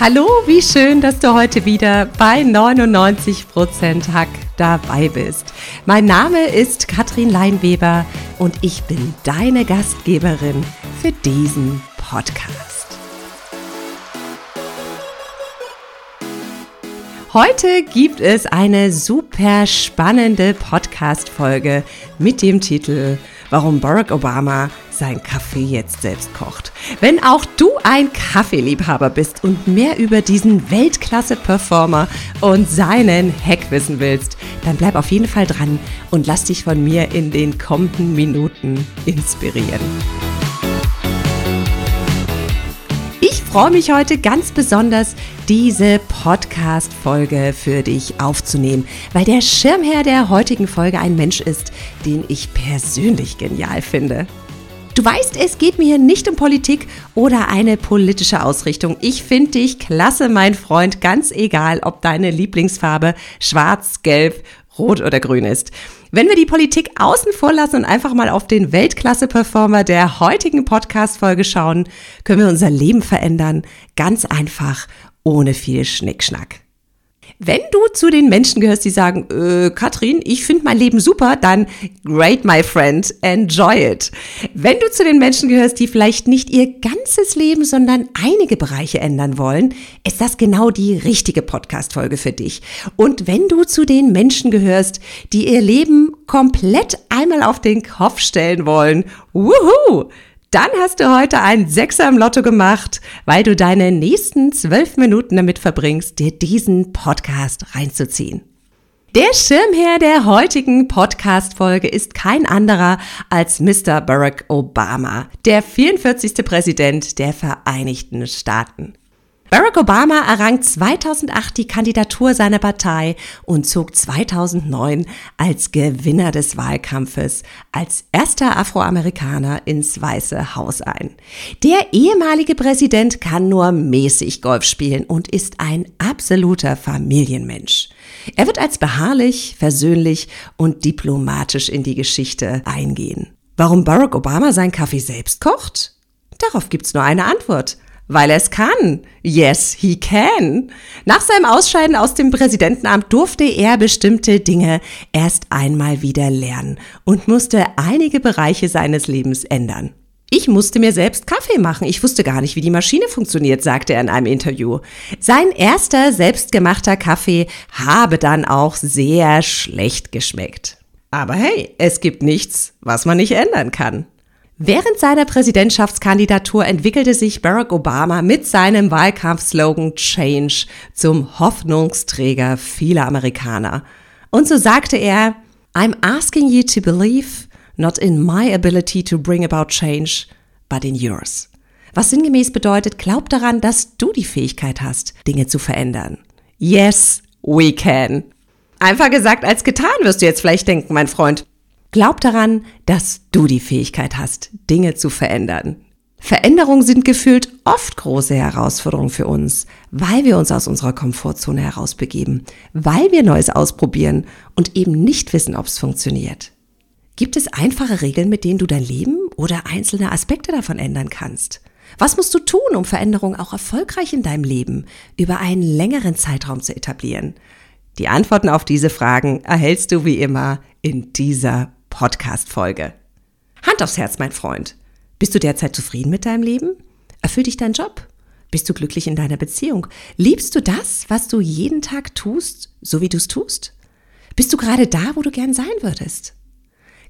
Hallo, wie schön, dass du heute wieder bei 99% Hack dabei bist. Mein Name ist Katrin Leinweber und ich bin deine Gastgeberin für diesen Podcast. Heute gibt es eine super spannende Podcast-Folge mit dem Titel Warum Barack Obama sein Kaffee jetzt selbst kocht. Wenn auch du ein Kaffeeliebhaber bist und mehr über diesen Weltklasse-Performer und seinen Hack wissen willst, dann bleib auf jeden Fall dran und lass dich von mir in den kommenden Minuten inspirieren. Ich freue mich heute ganz besonders, diese Podcast-Folge für dich aufzunehmen, weil der Schirmherr der heutigen Folge ein Mensch ist, den ich persönlich genial finde. Du weißt, es geht mir hier nicht um Politik oder eine politische Ausrichtung. Ich finde dich klasse, mein Freund, ganz egal, ob deine Lieblingsfarbe schwarz, gelb, rot oder grün ist. Wenn wir die Politik außen vor lassen und einfach mal auf den Weltklasse-Performer der heutigen Podcast-Folge schauen, können wir unser Leben verändern. Ganz einfach, ohne viel Schnickschnack. Wenn du zu den Menschen gehörst, die sagen, äh, Katrin, ich finde mein Leben super, dann great, my friend, enjoy it. Wenn du zu den Menschen gehörst, die vielleicht nicht ihr ganzes Leben, sondern einige Bereiche ändern wollen, ist das genau die richtige Podcast-Folge für dich. Und wenn du zu den Menschen gehörst, die ihr Leben komplett einmal auf den Kopf stellen wollen, wuhu! Dann hast du heute einen Sechser im Lotto gemacht, weil du deine nächsten zwölf Minuten damit verbringst, dir diesen Podcast reinzuziehen. Der Schirmherr der heutigen Podcast-Folge ist kein anderer als Mr. Barack Obama, der 44. Präsident der Vereinigten Staaten. Barack Obama errang 2008 die Kandidatur seiner Partei und zog 2009 als Gewinner des Wahlkampfes als erster Afroamerikaner ins Weiße Haus ein. Der ehemalige Präsident kann nur mäßig Golf spielen und ist ein absoluter Familienmensch. Er wird als beharrlich, versöhnlich und diplomatisch in die Geschichte eingehen. Warum Barack Obama seinen Kaffee selbst kocht? Darauf gibt's nur eine Antwort weil er es kann. Yes, he can. Nach seinem Ausscheiden aus dem Präsidentenamt durfte er bestimmte Dinge erst einmal wieder lernen und musste einige Bereiche seines Lebens ändern. Ich musste mir selbst Kaffee machen. Ich wusste gar nicht, wie die Maschine funktioniert, sagte er in einem Interview. Sein erster selbstgemachter Kaffee habe dann auch sehr schlecht geschmeckt. Aber hey, es gibt nichts, was man nicht ändern kann. Während seiner Präsidentschaftskandidatur entwickelte sich Barack Obama mit seinem Wahlkampfslogan Change zum Hoffnungsträger vieler Amerikaner. Und so sagte er, I'm asking you to believe not in my ability to bring about change, but in yours. Was sinngemäß bedeutet, glaub daran, dass du die Fähigkeit hast, Dinge zu verändern. Yes, we can. Einfach gesagt als getan, wirst du jetzt vielleicht denken, mein Freund. Glaub daran, dass du die Fähigkeit hast, Dinge zu verändern. Veränderungen sind gefühlt oft große Herausforderungen für uns, weil wir uns aus unserer Komfortzone herausbegeben, weil wir Neues ausprobieren und eben nicht wissen, ob es funktioniert. Gibt es einfache Regeln, mit denen du dein Leben oder einzelne Aspekte davon ändern kannst? Was musst du tun, um Veränderungen auch erfolgreich in deinem Leben über einen längeren Zeitraum zu etablieren? Die Antworten auf diese Fragen erhältst du wie immer in dieser Podcast-Folge. Hand aufs Herz, mein Freund. Bist du derzeit zufrieden mit deinem Leben? Erfüllt dich dein Job? Bist du glücklich in deiner Beziehung? Liebst du das, was du jeden Tag tust, so wie du es tust? Bist du gerade da, wo du gern sein würdest?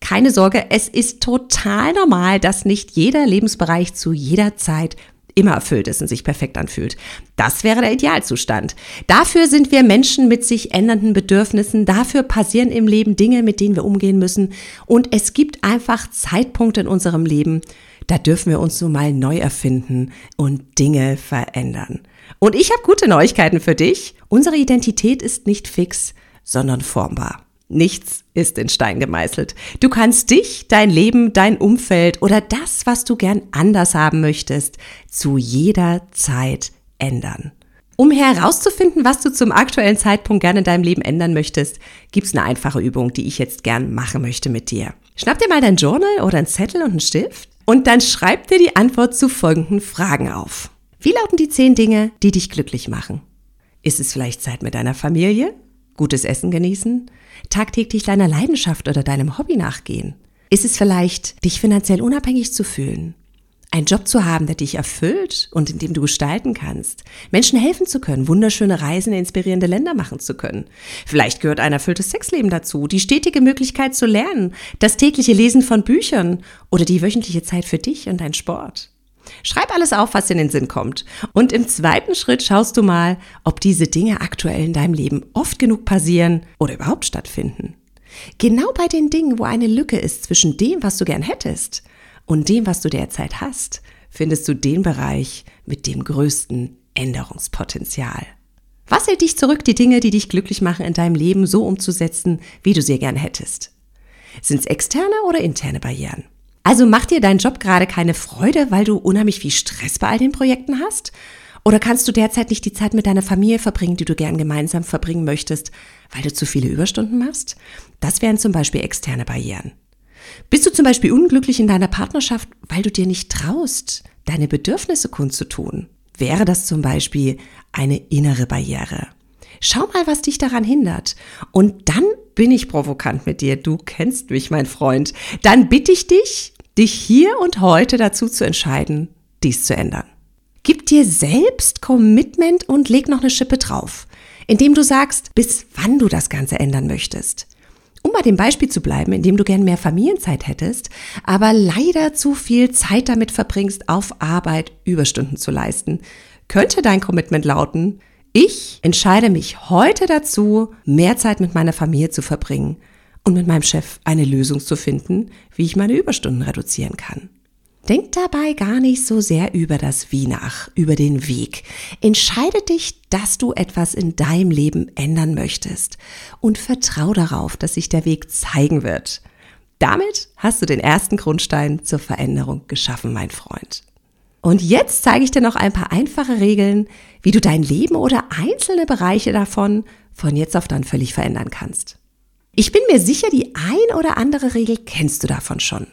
Keine Sorge, es ist total normal, dass nicht jeder Lebensbereich zu jeder Zeit immer erfüllt ist und sich perfekt anfühlt. Das wäre der Idealzustand. Dafür sind wir Menschen mit sich ändernden Bedürfnissen. Dafür passieren im Leben Dinge, mit denen wir umgehen müssen. Und es gibt einfach Zeitpunkte in unserem Leben, da dürfen wir uns so mal neu erfinden und Dinge verändern. Und ich habe gute Neuigkeiten für dich. Unsere Identität ist nicht fix. sondern formbar. Nichts ist in Stein gemeißelt. Du kannst dich, dein Leben, dein Umfeld oder das, was du gern anders haben möchtest, zu jeder Zeit ändern. Um herauszufinden, was du zum aktuellen Zeitpunkt gerne in deinem Leben ändern möchtest, gibt's eine einfache Übung, die ich jetzt gern machen möchte mit dir. Schnapp dir mal dein Journal oder einen Zettel und einen Stift und dann schreib dir die Antwort zu folgenden Fragen auf. Wie lauten die zehn Dinge, die dich glücklich machen? Ist es vielleicht Zeit mit deiner Familie? Gutes Essen genießen? Tagtäglich deiner Leidenschaft oder deinem Hobby nachgehen? Ist es vielleicht, dich finanziell unabhängig zu fühlen? Ein Job zu haben, der dich erfüllt und in dem du gestalten kannst. Menschen helfen zu können, wunderschöne Reisen in inspirierende Länder machen zu können. Vielleicht gehört ein erfülltes Sexleben dazu, die stetige Möglichkeit zu lernen, das tägliche Lesen von Büchern oder die wöchentliche Zeit für dich und dein Sport. Schreib alles auf, was in den Sinn kommt. Und im zweiten Schritt schaust du mal, ob diese Dinge aktuell in deinem Leben oft genug passieren oder überhaupt stattfinden. Genau bei den Dingen, wo eine Lücke ist zwischen dem, was du gern hättest und dem, was du derzeit hast, findest du den Bereich mit dem größten Änderungspotenzial. Was hält dich zurück, die Dinge, die dich glücklich machen, in deinem Leben so umzusetzen, wie du sie gern hättest? Sind es externe oder interne Barrieren? Also macht dir dein Job gerade keine Freude, weil du unheimlich viel Stress bei all den Projekten hast? Oder kannst du derzeit nicht die Zeit mit deiner Familie verbringen, die du gern gemeinsam verbringen möchtest, weil du zu viele Überstunden machst? Das wären zum Beispiel externe Barrieren. Bist du zum Beispiel unglücklich in deiner Partnerschaft, weil du dir nicht traust, deine Bedürfnisse kundzutun? Wäre das zum Beispiel eine innere Barriere? Schau mal, was dich daran hindert. Und dann bin ich provokant mit dir. Du kennst mich, mein Freund. Dann bitte ich dich, dich hier und heute dazu zu entscheiden, dies zu ändern. Gib dir selbst Commitment und leg noch eine Schippe drauf, indem du sagst, bis wann du das Ganze ändern möchtest. Um bei dem Beispiel zu bleiben, in dem du gern mehr Familienzeit hättest, aber leider zu viel Zeit damit verbringst, auf Arbeit Überstunden zu leisten, könnte dein Commitment lauten, ich entscheide mich heute dazu, mehr Zeit mit meiner Familie zu verbringen und mit meinem Chef eine Lösung zu finden, wie ich meine Überstunden reduzieren kann. Denk dabei gar nicht so sehr über das Wie nach, über den Weg. Entscheide dich, dass du etwas in deinem Leben ändern möchtest und vertrau darauf, dass sich der Weg zeigen wird. Damit hast du den ersten Grundstein zur Veränderung geschaffen, mein Freund. Und jetzt zeige ich dir noch ein paar einfache Regeln, wie du dein Leben oder einzelne Bereiche davon von jetzt auf dann völlig verändern kannst. Ich bin mir sicher, die ein oder andere Regel kennst du davon schon.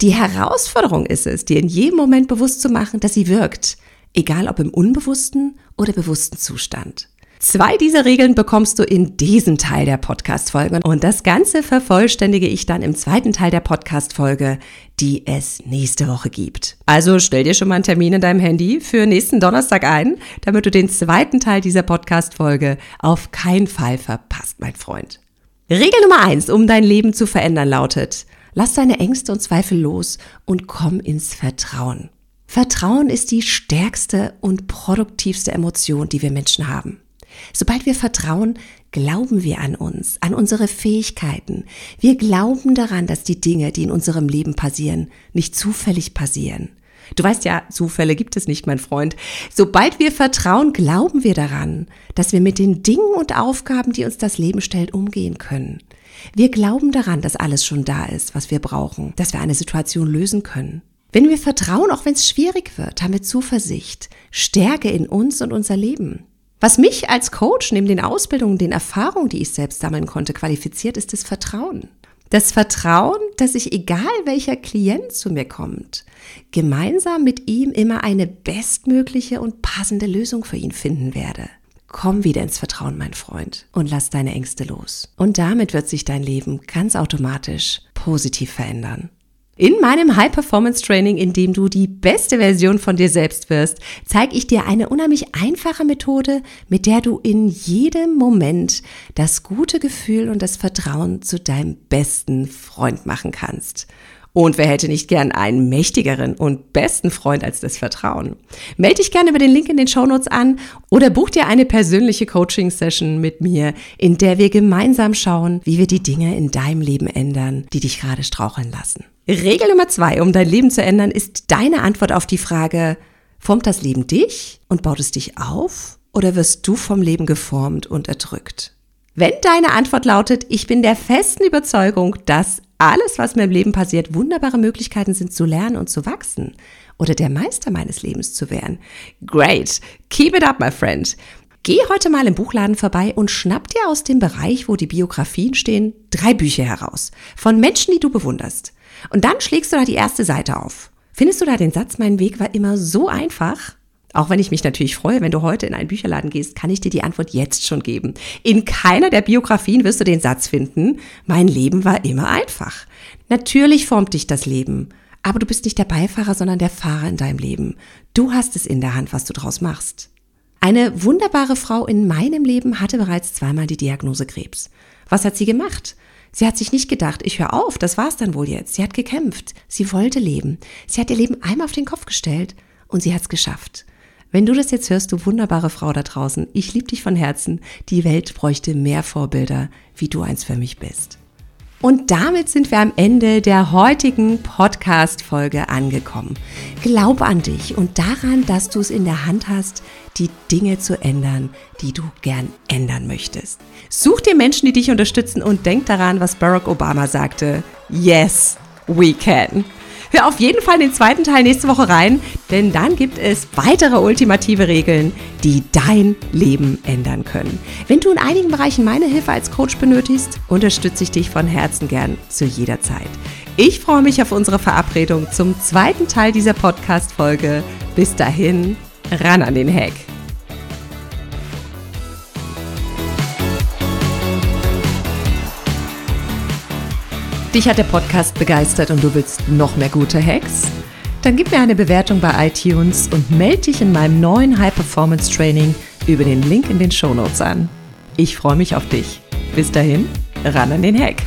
Die Herausforderung ist es, dir in jedem Moment bewusst zu machen, dass sie wirkt, egal ob im unbewussten oder bewussten Zustand. Zwei dieser Regeln bekommst du in diesem Teil der Podcast-Folge und das Ganze vervollständige ich dann im zweiten Teil der Podcast-Folge, die es nächste Woche gibt. Also stell dir schon mal einen Termin in deinem Handy für nächsten Donnerstag ein, damit du den zweiten Teil dieser Podcast-Folge auf keinen Fall verpasst, mein Freund. Regel Nummer eins, um dein Leben zu verändern, lautet, Lass deine Ängste und Zweifel los und komm ins Vertrauen. Vertrauen ist die stärkste und produktivste Emotion, die wir Menschen haben. Sobald wir vertrauen, glauben wir an uns, an unsere Fähigkeiten. Wir glauben daran, dass die Dinge, die in unserem Leben passieren, nicht zufällig passieren. Du weißt ja, Zufälle gibt es nicht, mein Freund. Sobald wir vertrauen, glauben wir daran, dass wir mit den Dingen und Aufgaben, die uns das Leben stellt, umgehen können. Wir glauben daran, dass alles schon da ist, was wir brauchen, dass wir eine Situation lösen können. Wenn wir vertrauen, auch wenn es schwierig wird, haben wir Zuversicht, Stärke in uns und unser Leben. Was mich als Coach neben den Ausbildungen, den Erfahrungen, die ich selbst sammeln konnte, qualifiziert, ist das Vertrauen. Das Vertrauen, dass ich, egal welcher Klient zu mir kommt, gemeinsam mit ihm immer eine bestmögliche und passende Lösung für ihn finden werde. Komm wieder ins Vertrauen, mein Freund, und lass deine Ängste los. Und damit wird sich dein Leben ganz automatisch positiv verändern. In meinem High Performance Training, in dem du die beste Version von dir selbst wirst, zeige ich dir eine unheimlich einfache Methode, mit der du in jedem Moment das gute Gefühl und das Vertrauen zu deinem besten Freund machen kannst. Und wer hätte nicht gern einen mächtigeren und besten Freund als das Vertrauen? Melde dich gerne über den Link in den Shownotes an oder buch dir eine persönliche Coaching-Session mit mir, in der wir gemeinsam schauen, wie wir die Dinge in deinem Leben ändern, die dich gerade straucheln lassen. Regel Nummer zwei, um dein Leben zu ändern, ist deine Antwort auf die Frage, formt das Leben dich und baut es dich auf oder wirst du vom Leben geformt und erdrückt? Wenn deine Antwort lautet, ich bin der festen Überzeugung, dass alles, was mir im Leben passiert, wunderbare Möglichkeiten sind zu lernen und zu wachsen oder der Meister meines Lebens zu werden. Great. Keep it up, my friend. Geh heute mal im Buchladen vorbei und schnapp dir aus dem Bereich, wo die Biografien stehen, drei Bücher heraus. Von Menschen, die du bewunderst. Und dann schlägst du da die erste Seite auf. Findest du da den Satz, mein Weg war immer so einfach? Auch wenn ich mich natürlich freue, wenn du heute in einen Bücherladen gehst, kann ich dir die Antwort jetzt schon geben. In keiner der Biografien wirst du den Satz finden, mein Leben war immer einfach. Natürlich formt dich das Leben, aber du bist nicht der Beifahrer, sondern der Fahrer in deinem Leben. Du hast es in der Hand, was du draus machst. Eine wunderbare Frau in meinem Leben hatte bereits zweimal die Diagnose Krebs. Was hat sie gemacht? Sie hat sich nicht gedacht, ich höre auf, das war's dann wohl jetzt. Sie hat gekämpft. Sie wollte leben. Sie hat ihr Leben einmal auf den Kopf gestellt und sie hat's geschafft. Wenn du das jetzt hörst, du wunderbare Frau da draußen, ich liebe dich von Herzen. Die Welt bräuchte mehr Vorbilder, wie du eins für mich bist. Und damit sind wir am Ende der heutigen Podcast-Folge angekommen. Glaub an dich und daran, dass du es in der Hand hast, die Dinge zu ändern, die du gern ändern möchtest. Such dir Menschen, die dich unterstützen und denk daran, was Barack Obama sagte. Yes, we can. Hör auf jeden Fall den zweiten Teil nächste Woche rein, denn dann gibt es weitere ultimative Regeln, die dein Leben ändern können. Wenn du in einigen Bereichen meine Hilfe als Coach benötigst, unterstütze ich dich von Herzen gern zu jeder Zeit. Ich freue mich auf unsere Verabredung zum zweiten Teil dieser Podcast-Folge. Bis dahin, ran an den Hack. Dich hat der Podcast begeistert und du willst noch mehr gute Hacks? Dann gib mir eine Bewertung bei iTunes und melde dich in meinem neuen High Performance Training über den Link in den Show Notes an. Ich freue mich auf dich. Bis dahin, ran an den Hack.